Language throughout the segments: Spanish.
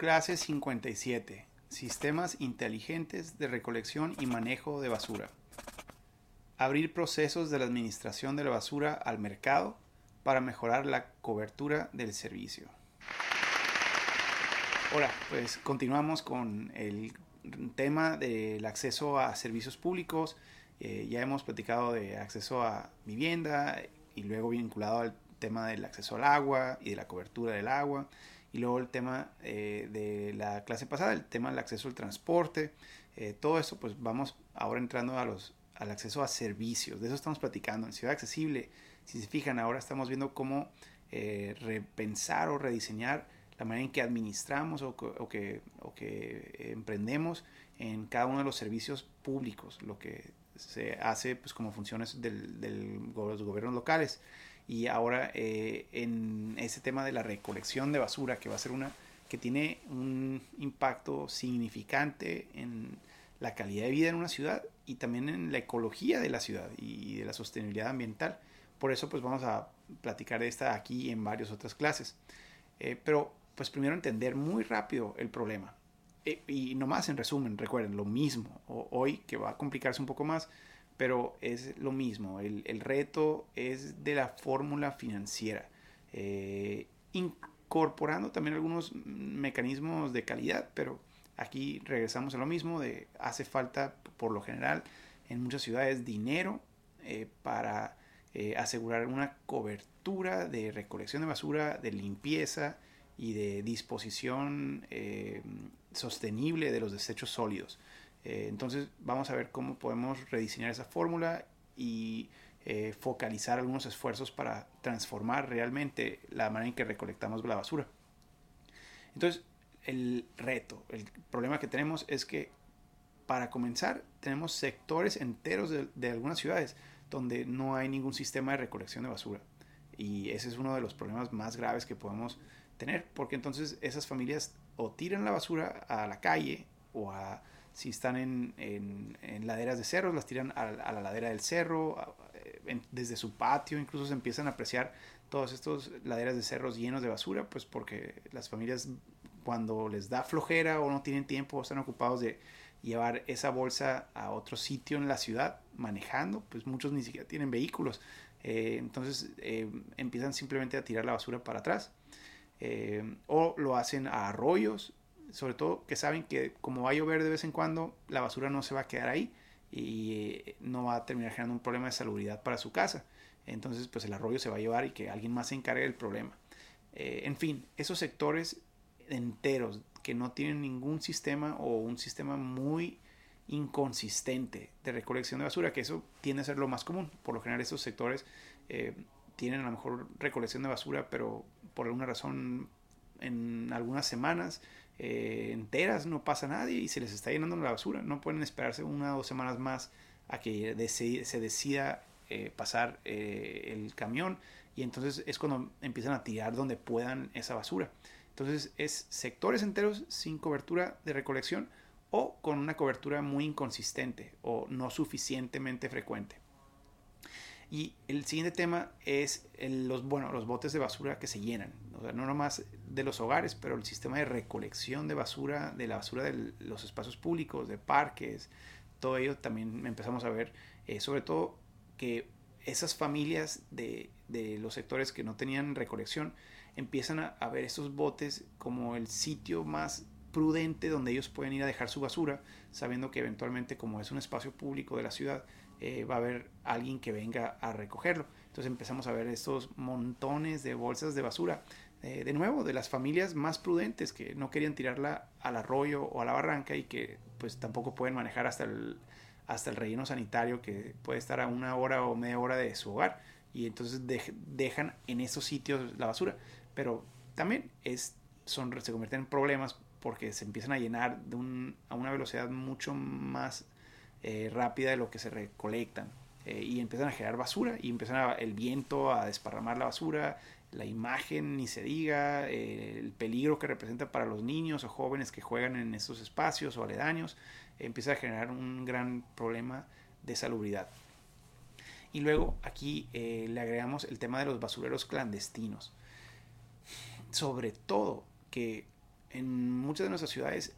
Clase 57. Sistemas inteligentes de recolección y manejo de basura. Abrir procesos de la administración de la basura al mercado para mejorar la cobertura del servicio. Hola, pues continuamos con el tema del acceso a servicios públicos. Eh, ya hemos platicado de acceso a vivienda y luego vinculado al tema del acceso al agua y de la cobertura del agua. Y luego el tema eh, de la clase pasada, el tema del acceso al transporte. Eh, todo eso, pues vamos ahora entrando a los, al acceso a servicios. De eso estamos platicando en Ciudad Accesible. Si se fijan, ahora estamos viendo cómo eh, repensar o rediseñar la manera en que administramos o que, o que, emprendemos en cada uno de los servicios públicos, lo que se hace pues, como funciones de los gobiernos locales y ahora eh, en ese tema de la recolección de basura que va a ser una que tiene un impacto significante en la calidad de vida en una ciudad y también en la ecología de la ciudad y de la sostenibilidad ambiental. Por eso pues vamos a platicar de esta aquí en varias otras clases. Eh, pero pues primero entender muy rápido el problema. Eh, y nomás en resumen, recuerden, lo mismo. hoy que va a complicarse un poco más, pero es lo mismo. El, reto es de la fórmula financiera, eh, incorporando también algunos mecanismos de calidad, pero aquí regresamos a lo mismo, de hace falta por lo general en muchas ciudades dinero eh, para eh, asegurar una cobertura de recolección de basura, de limpieza y de disposición sostenible de los desechos sólidos. Eh, entonces vamos a ver cómo podemos rediseñar esa fórmula y eh, focalizar algunos esfuerzos para transformar realmente la manera en que recolectamos la basura. Entonces, el reto, el problema que tenemos es que para comenzar tenemos sectores enteros de, de algunas ciudades donde no hay ningún sistema de recolección de basura. Y ese es uno de los problemas más graves que podemos tener, porque entonces esas familias o tiran la basura a la calle o a si están en, en, laderas de cerros, las tiran a, la ladera del cerro, eh, desde su patio, incluso se empiezan a apreciar todos estos laderas de cerros llenos de basura, pues porque las familias cuando les da flojera o no tienen tiempo o están ocupados de llevar esa bolsa a otro sitio en la ciudad manejando, pues muchos ni siquiera tienen vehículos. Eh, entonces eh, empiezan simplemente a tirar la basura para atrás. o lo hacen a arroyos sobre todo que saben que como va a llover de vez en cuando, la basura no se va a quedar ahí y eh, no va a terminar generando un problema de salubridad para su casa. Entonces, pues el arroyo se va a llevar y que alguien más se encargue del problema. Eh, en fin, esos sectores enteros que no tienen ningún sistema o un sistema muy inconsistente de recolección de basura, que eso tiende a ser lo más común. Por lo general, esos sectores eh, tienen a lo mejor recolección de basura, pero por alguna razón en algunas semanas eh, enteras no pasa nadie y se les está llenando la basura. No pueden esperarse una o dos semanas más a que se decida eh, pasar eh, el camión y entonces es cuando empiezan a tirar donde puedan esa basura. Entonces es sectores enteros sin cobertura de recolección o con una cobertura muy inconsistente o no suficientemente frecuente. Y el siguiente tema es los, bueno, los botes de basura que se llenan. O sea, no nomás de los hogares, pero el sistema de recolección de basura, de la basura de los espacios públicos, de parques, todo ello también empezamos a ver, eh, sobre todo que esas familias de, de, los sectores que no tenían recolección empiezan a, ver estos botes como el sitio más prudente donde ellos pueden ir a dejar su basura, sabiendo que eventualmente como es un espacio público de la ciudad, eh, va a haber alguien que venga a recogerlo. Entonces empezamos a ver estos montones de bolsas de basura. Eh, de nuevo, de las familias más prudentes que no querían tirarla al arroyo o a la barranca y que pues tampoco pueden manejar hasta el, hasta el relleno sanitario que puede estar a una hora o media hora de su hogar y entonces dejan en esos sitios la basura. Pero también es, son, se convierten en problemas porque se empiezan a llenar de a una velocidad mucho más eh, rápida de lo que se recolectan. Eh, y empiezan a generar basura y empiezan el viento a desparramar la basura, la imagen ni se diga, eh, el peligro que representa para los niños o jóvenes que juegan en esos espacios o aledaños, empieza a generar un gran problema de salubridad. Y luego aquí le agregamos el tema de los basureros clandestinos. Sobre todo que en muchas de nuestras ciudades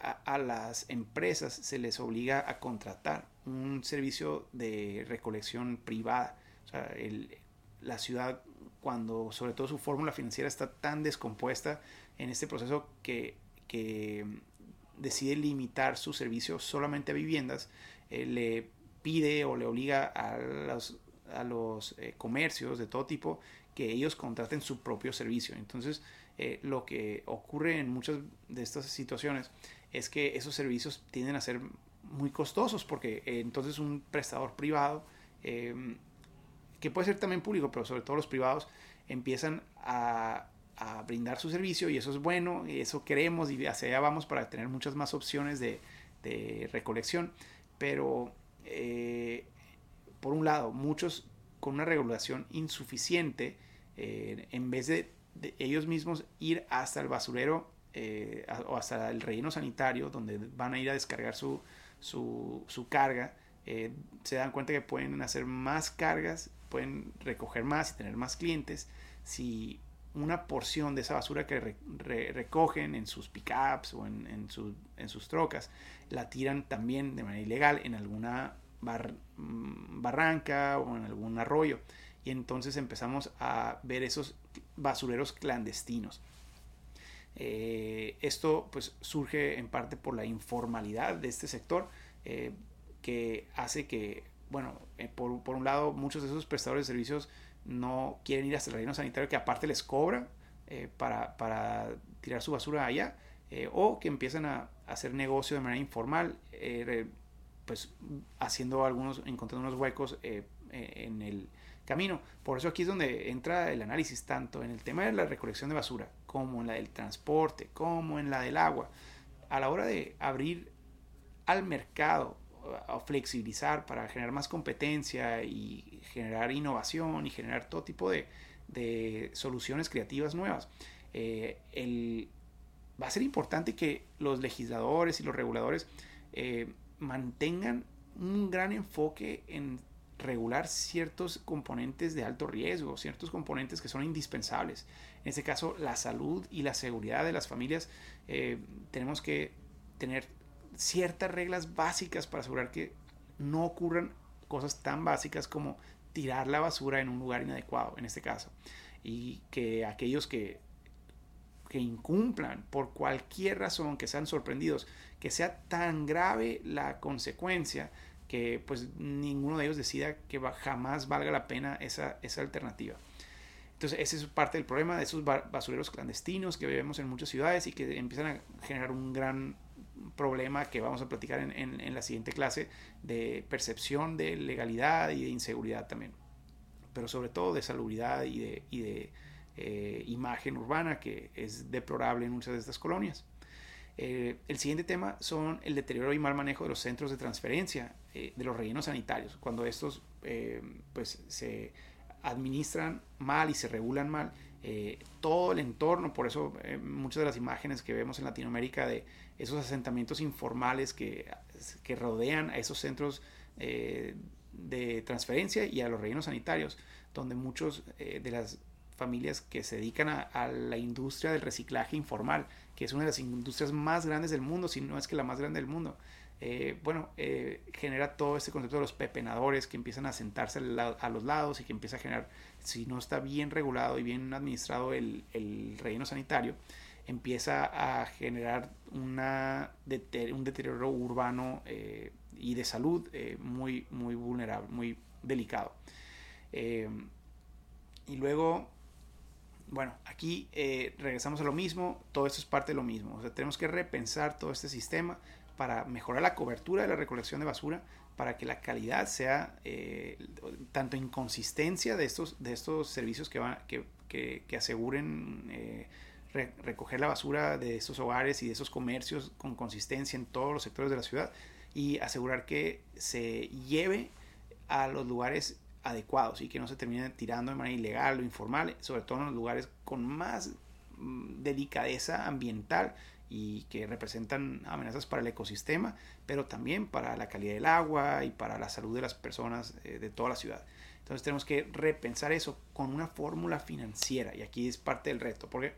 a, las empresas se les obliga a contratar un servicio de recolección privada. O sea, la ciudad, cuando sobre todo su fórmula financiera está tan descompuesta en este proceso que, decide limitar su servicio solamente a viviendas, eh, le pide o le obliga a los, eh, comercios de todo tipo que ellos contraten su propio servicio. Entonces, eh, lo que ocurre en muchas de estas situaciones es que esos servicios tienden a ser muy costosos porque eh, entonces un prestador privado, em, que puede ser también público, pero sobre todo los privados, empiezan a, brindar su servicio y eso es bueno, y eso queremos y hacia allá vamos para tener muchas más opciones de, recolección. Pero, eh, por un lado, muchos con una regulación insuficiente, eh, en vez de, ellos mismos ir hasta el basurero eh, o hasta el relleno sanitario, donde van a ir a descargar su, su, carga, eh, se dan cuenta que pueden hacer más cargas, pueden recoger más y tener más clientes. Si una porción de esa basura que recogen en sus pickups o en, en, en, sus trocas la tiran también de manera ilegal en alguna mm, barranca o en algún arroyo. Y entonces empezamos a ver esos basureros clandestinos. Eh, esto pues surge en parte por la informalidad de este sector eh, que hace que, bueno, eh, por, un lado muchos de esos prestadores de servicios no quieren ir hasta el reino sanitario que aparte les cobra para, tirar su basura allá o que empiezan a, hacer negocio de manera informal pues haciendo algunos, encontrando unos huecos en el camino. Por eso aquí es donde entra el análisis tanto en el tema de la recolección de basura como en la del transporte, como en la del agua. A la hora de abrir al mercado o flexibilizar para generar más competencia y generar innovación y generar todo tipo de, soluciones creativas nuevas, eh, va a ser importante que los legisladores y los reguladores eh, mantengan un gran enfoque en regular ciertos componentes de alto riesgo, ciertos componentes que son indispensables. En este caso, la salud y la seguridad de las familias. Eh, tenemos que tener ciertas reglas básicas para asegurar que no ocurran cosas tan básicas como tirar la basura en un lugar inadecuado, en este caso. Y que aquellos que, que incumplan por cualquier razón, que sean sorprendidos, que sea tan grave la consecuencia, que pues ninguno de ellos decida que jamás valga la pena esa, esa alternativa. Entonces, ese es parte del problema de esos basureros clandestinos que vemos en muchas ciudades y que empiezan a generar un gran problema que vamos a platicar en, en, la siguiente clase de percepción de legalidad y de inseguridad también. Pero sobre todo de salubridad y de, y de eh, imagen urbana que es deplorable en muchas de estas colonias. Eh, el siguiente tema son el deterioro y mal manejo de los centros de transferencia eh, de los rellenos sanitarios. Cuando estos eh, pues, se administran mal y se regulan mal, todo el entorno, por eso muchas de las imágenes que vemos en Latinoamérica de esos asentamientos informales que, que rodean a esos centros de transferencia y a los rellenos sanitarios, donde muchos de las familias que se dedican a, la industria del reciclaje informal, que es una de las industrias más grandes del mundo, si no es que la más grande del mundo. Eh, bueno, eh, genera todo este concepto de los pepenadores que empiezan a sentarse a los lados y que empieza a generar, si no está bien regulado y bien administrado el, el relleno sanitario, empieza a generar un deterioro urbano eh, y de salud muy, muy vulnerable, muy delicado. y luego bueno, aquí eh, regresamos a lo mismo, todo esto es parte de lo mismo. Tenemos que repensar todo este sistema para mejorar la cobertura de la recolección de basura, para que la calidad sea eh, tanto inconsistencia de estos, de estos servicios que, van, que, que, aseguren eh, recoger la basura de estos hogares y de esos comercios con consistencia en todos los sectores de la ciudad y asegurar que se lleve a los lugares adecuados y que no se termine tirando de manera ilegal o informal, sobre todo en los lugares con más mm, delicadeza ambiental y que representan amenazas para el ecosistema, pero también para la calidad del agua y para la salud de las personas eh, de toda la ciudad. Entonces tenemos que repensar eso con una fórmula financiera y aquí es parte del reto, porque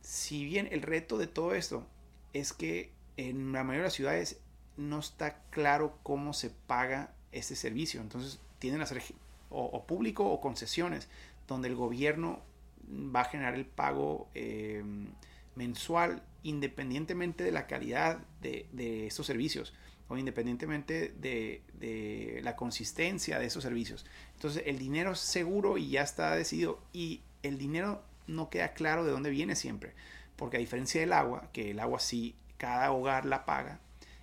si bien el reto de todo esto es que en la mayoría de las ciudades no está claro cómo se paga este servicio. Entonces tienen a ser o, público o concesiones, donde el gobierno va a generar el pago eh, mensual independientemente de la calidad de, estos servicios o independientemente de, de, la consistencia de esos servicios. Entonces el dinero es seguro y ya está decidido y el dinero no queda claro de dónde viene siempre, porque a diferencia del agua, que el agua sí cada hogar la paga,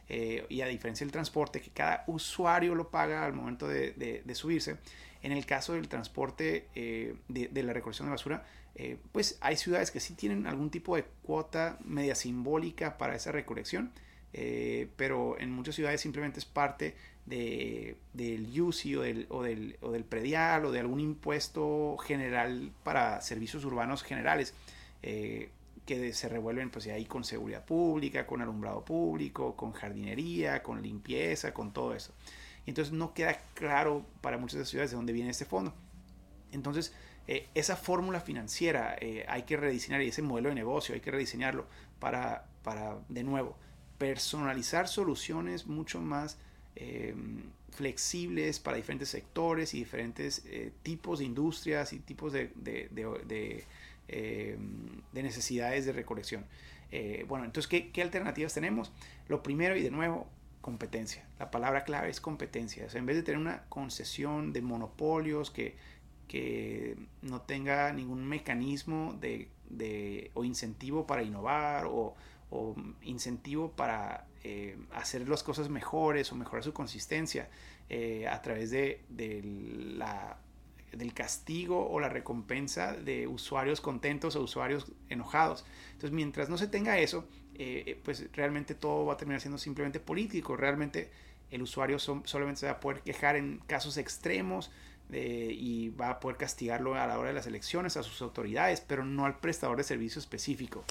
eh, y a diferencia del transporte, que cada usuario lo paga al momento de, subirse, en el caso del transporte eh, de, la recolección de basura, eh, pues hay ciudades que sí tienen algún tipo de cuota media simbólica para esa recolección, pero en muchas ciudades simplemente es parte de, del UCI o del, o, del, o del predial o de algún impuesto general para servicios urbanos generales que se revuelven pues ahí con seguridad pública, con alumbrado público, con jardinería, con limpieza, con todo eso. Y entonces no queda claro para muchas ciudades de dónde viene este fondo. Entonces, eh, esa fórmula financiera eh, hay que rediseñar y ese modelo de negocio hay que rediseñarlo para, para de nuevo, personalizar soluciones mucho más em, flexibles para diferentes sectores y diferentes eh, tipos de industrias y tipos de eh, de necesidades de recolección. Eh, bueno, entonces, ¿qué, alternativas tenemos? Lo primero y de nuevo, competencia. La palabra clave es competencia. en vez de tener una concesión de monopolios que, que no tenga ningún mecanismo de, de, o incentivo para innovar o, o incentivo para eh, hacer las cosas mejores o mejorar su consistencia a través de, de la del castigo o la recompensa de usuarios contentos o usuarios enojados. Entonces, mientras no se tenga eso, eh, eh, pues realmente todo va a terminar siendo simplemente político. Realmente el usuario solamente se va a poder quejar en casos extremos eh, y va a poder castigarlo a la hora de las elecciones a sus autoridades, pero no al prestador de servicio específico.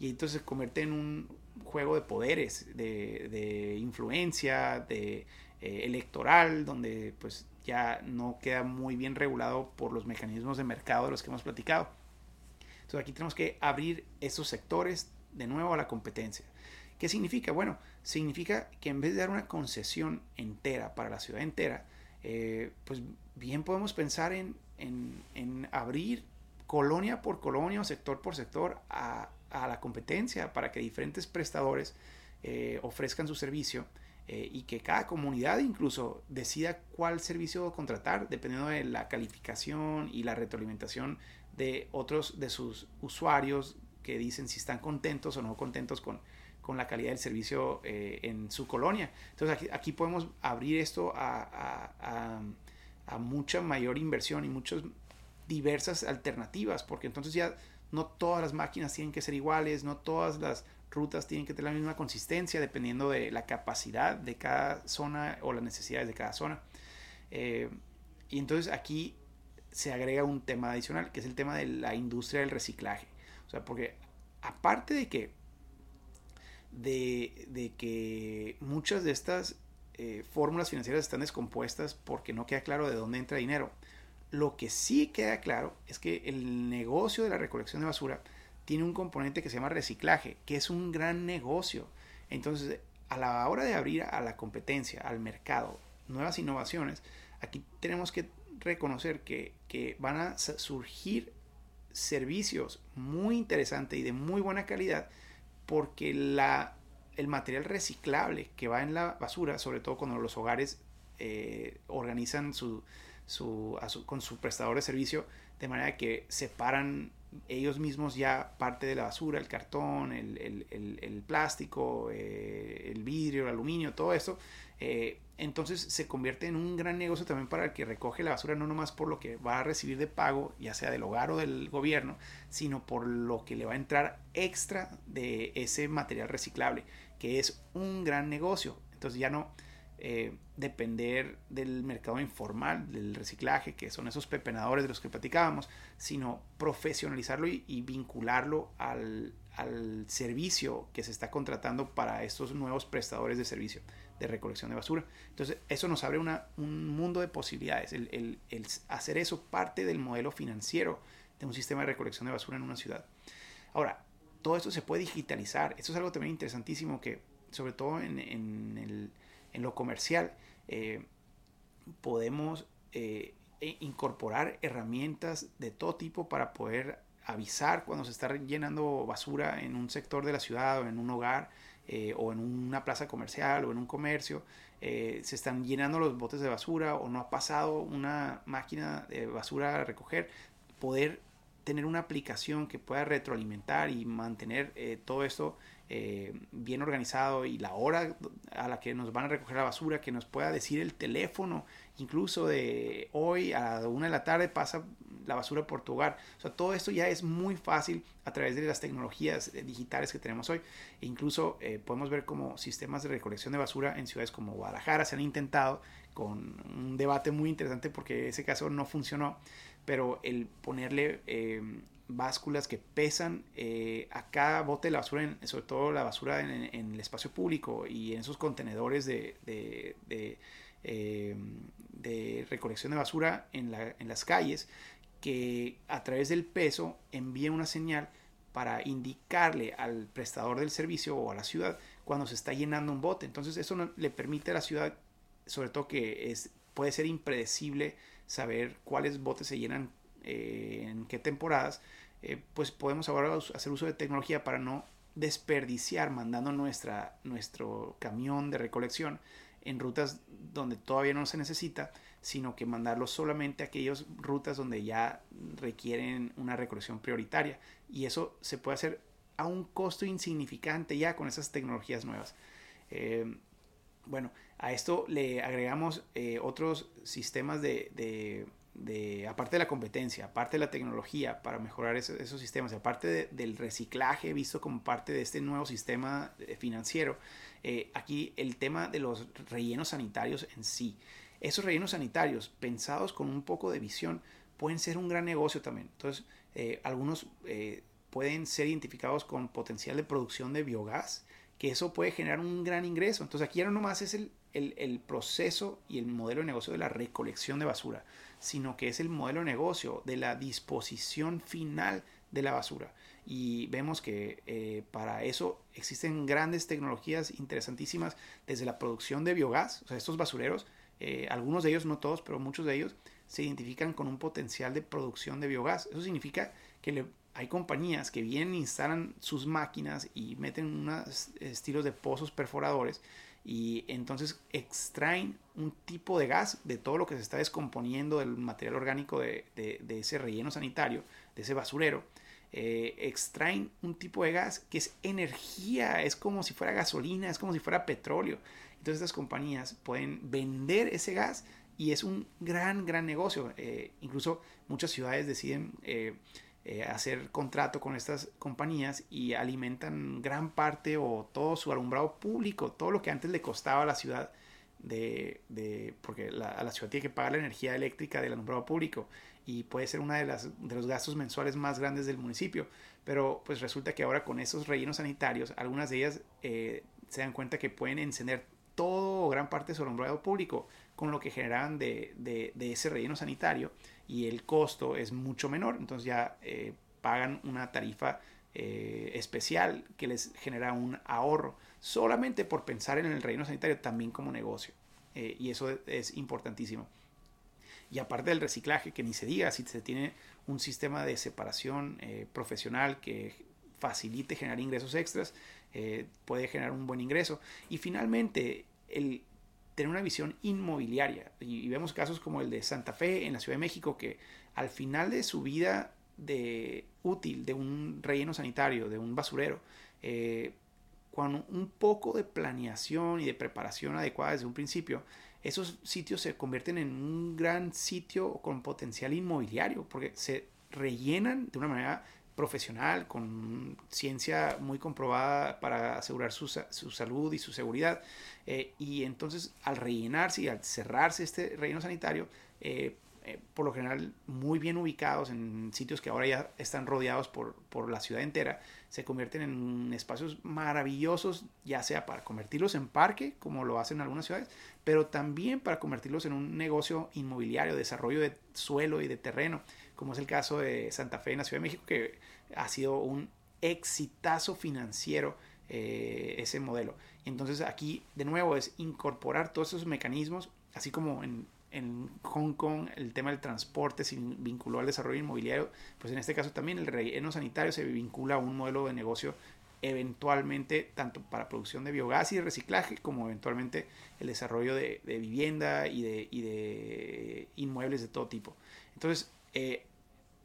Y entonces se convierte en un juego de poderes, de, influencia, de electoral, donde pues ya no queda muy bien regulado por los mecanismos de mercado de los que hemos platicado. Entonces aquí tenemos que abrir esos sectores de nuevo a la competencia. ¿Qué significa? Bueno, significa que en vez de dar una concesión entera para la ciudad entera, eh, pues bien podemos pensar en, abrir colonia por colonia o sector por sector a, la competencia para que diferentes prestadores eh, ofrezcan su servicio eh, y que cada comunidad incluso decida cuál servicio contratar dependiendo de la calificación y la retroalimentación de otros de sus usuarios que dicen si están contentos o no contentos con, con la calidad del servicio eh, en su colonia. Entonces aquí, aquí podemos abrir esto a, a, a, mucha mayor inversión y muchas diversas alternativas, porque entonces ya no todas las máquinas tienen que ser iguales, no todas las rutas tienen que tener la misma consistencia dependiendo de la capacidad de cada zona o las necesidades de cada zona. Eh, y entonces aquí se agrega un tema adicional, que es el tema de la industria del reciclaje. O sea, porque aparte de que, de, que muchas de estas eh, fórmulas financieras están descompuestas porque no queda claro de dónde entra dinero, lo que sí queda claro es que el negocio de la recolección de basura tiene un componente que se llama reciclaje, que es un gran negocio. Entonces, a la hora de abrir a la competencia, al mercado, nuevas innovaciones, aquí tenemos que reconocer que, van a surgir servicios muy interesantes y de muy buena calidad porque el material reciclable que va en la basura, sobre todo cuando los hogares eh, organizan con su prestador de servicio, de manera que separan ellos mismos ya parte de la basura, el cartón, el, plástico, eh, el vidrio, el aluminio, todo eso. Eh, entonces se convierte en un gran negocio también para el que recoge la basura, no nomás por lo que va a recibir de pago, ya sea del hogar o del gobierno, sino por lo que le va a entrar extra de ese material reciclable, que es un gran negocio. Entonces ya no, eh, depender del mercado informal, del reciclaje, que son esos pepenadores de los que platicábamos, sino profesionalizarlo y, vincularlo al, servicio que se está contratando para estos nuevos prestadores de servicio de recolección de basura. Entonces, eso nos abre un mundo de posibilidades. El, hacer eso parte del modelo financiero de un sistema de recolección de basura en una ciudad. Ahora, todo esto se puede digitalizar. Esto es algo también interesantísimo que, sobre todo en, en, en lo comercial, eh, podemos eh, e incorporar herramientas de todo tipo para poder avisar cuando se está llenando basura en un sector de la ciudad o en un hogar eh, o en una plaza comercial o en un comercio. se están llenando los botes de basura o no ha pasado una máquina de basura a recoger. Poder tener una aplicación que pueda retroalimentar y mantener todo esto eh, bien organizado y la hora a la que nos van a recoger la basura, que nos pueda decir el teléfono, incluso de hoy a la una de la tarde pasa la basura por tu hogar. O sea, todo esto ya es muy fácil a través de las tecnologías eh, digitales que tenemos hoy. E incluso podemos ver como sistemas de recolección de basura en ciudades como Guadalajara se han intentado con un debate muy interesante porque ese caso no funcionó pero el ponerle eh, básculas que pesan eh, a cada bote de la basura, sobre todo la basura en, el espacio público y en esos contenedores de, de, eh, recolección de basura en, las calles, que a través del peso envíen una señal para indicarle al prestador del servicio o a la ciudad cuando se está llenando un bote. Entonces eso le permite a la ciudad, sobre todo que es, puede ser impredecible, saber cuáles botes se llenan eh, en qué temporadas, eh, pues podemos ahora hacer uso de tecnología para no desperdiciar mandando nuestra, nuestro camión de recolección en rutas donde todavía no se necesita, sino que mandarlo solamente a aquellas rutas donde ya requieren una recolección prioritaria. Y eso se puede hacer a un costo insignificante ya con esas tecnologías nuevas. Eh, bueno, a esto le agregamos otros sistemas de, aparte de la competencia, aparte de la tecnología para mejorar esos, sistemas, aparte del reciclaje visto como parte de este nuevo sistema eh, financiero, eh, aquí el tema de los rellenos sanitarios en sí. Esos rellenos sanitarios pensados con un poco de visión pueden ser un gran negocio también. Entonces, algunos pueden ser identificados con potencial de producción de biogás que eso puede generar un gran ingreso. Entonces aquí no nomás es el, el, proceso y el modelo de negocio de la recolección de basura, sino que es el modelo de negocio de la disposición final de la basura. Y vemos que eh, para eso existen grandes tecnologías interesantísimas desde la producción de biogás, o sea, estos basureros, eh, algunos de ellos, no todos, pero muchos de ellos se identifican con un potencial de producción de biogás. Eso significa que hay compañías que vienen, instalan sus máquinas y meten unos estilos de pozos perforadores y entonces extraen un tipo de gas de todo lo que se está descomponiendo del material orgánico de, ese relleno sanitario, de ese basurero. Eh, extraen un tipo de gas que es energía, es como si fuera gasolina, es como si fuera petróleo. Entonces estas compañías pueden vender ese gas y es un gran, gran negocio. Eh, incluso muchas ciudades deciden eh, eh, hacer contrato con estas compañías y alimentan gran parte o todo su alumbrado público, todo lo que antes le costaba a la ciudad de, porque a la ciudad tiene que pagar la energía eléctrica del alumbrado público y puede ser uno de, las, de los gastos mensuales más grandes del municipio, pero pues resulta que ahora con esos rellenos sanitarios, algunas de ellas eh, se dan cuenta que pueden encender todo o gran parte de su alumbrado público con lo que generan de, de, de ese relleno sanitario y el costo es mucho menor, entonces ya eh, pagan una tarifa eh, especial que les genera un ahorro solamente por pensar en el reino sanitario también como negocio. Eh, y eso es importantísimo. Y aparte del reciclaje, que ni se diga, si se tiene un sistema de separación profesional que facilite generar ingresos extras, puede generar un buen ingreso. Y finalmente, el tener una visión inmobiliaria. Y, vemos casos como el de Santa Fe en la Ciudad de México, que al final de su vida de útil de un relleno sanitario, de un basurero, eh, con un poco de planeación y de preparación adecuada desde un principio, esos sitios se convierten en un gran sitio con potencial inmobiliario, porque se rellenan de una manera profesional, con ciencia muy comprobada para asegurar su, salud y su seguridad. Eh, y entonces al rellenarse y al cerrarse este relleno sanitario, eh, eh, por lo general muy bien ubicados en sitios que ahora ya están rodeados por, por la ciudad entera, se convierten en espacios maravillosos, ya sea para convertirlos en parque, como lo hacen algunas ciudades, pero también para convertirlos en un negocio inmobiliario, desarrollo de suelo y de terreno como es el caso de Santa Fe en la Ciudad de México, que ha sido un exitazo financiero eh, ese modelo. Entonces aquí de nuevo es incorporar todos esos mecanismos, así como en, en Hong Kong el tema del transporte se vinculó al desarrollo inmobiliario, pues en este caso también el relleno sanitario se vincula a un modelo de negocio eventualmente tanto para producción de biogás y reciclaje como eventualmente el desarrollo de, vivienda y de, y de, inmuebles de todo tipo. Entonces, eh,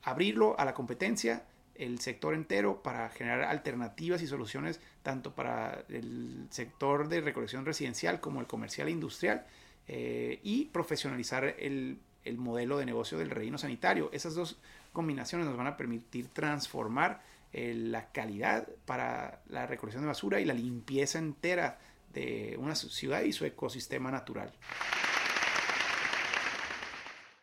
abrirlo a la competencia, el sector entero para generar alternativas y soluciones tanto para el sector de recolección residencial como el comercial e industrial eh, y profesionalizar el, el, modelo de negocio del reino sanitario. Esas dos combinaciones nos van a permitir transformar eh, la calidad para la recolección de basura y la limpieza entera de una ciudad y su ecosistema natural.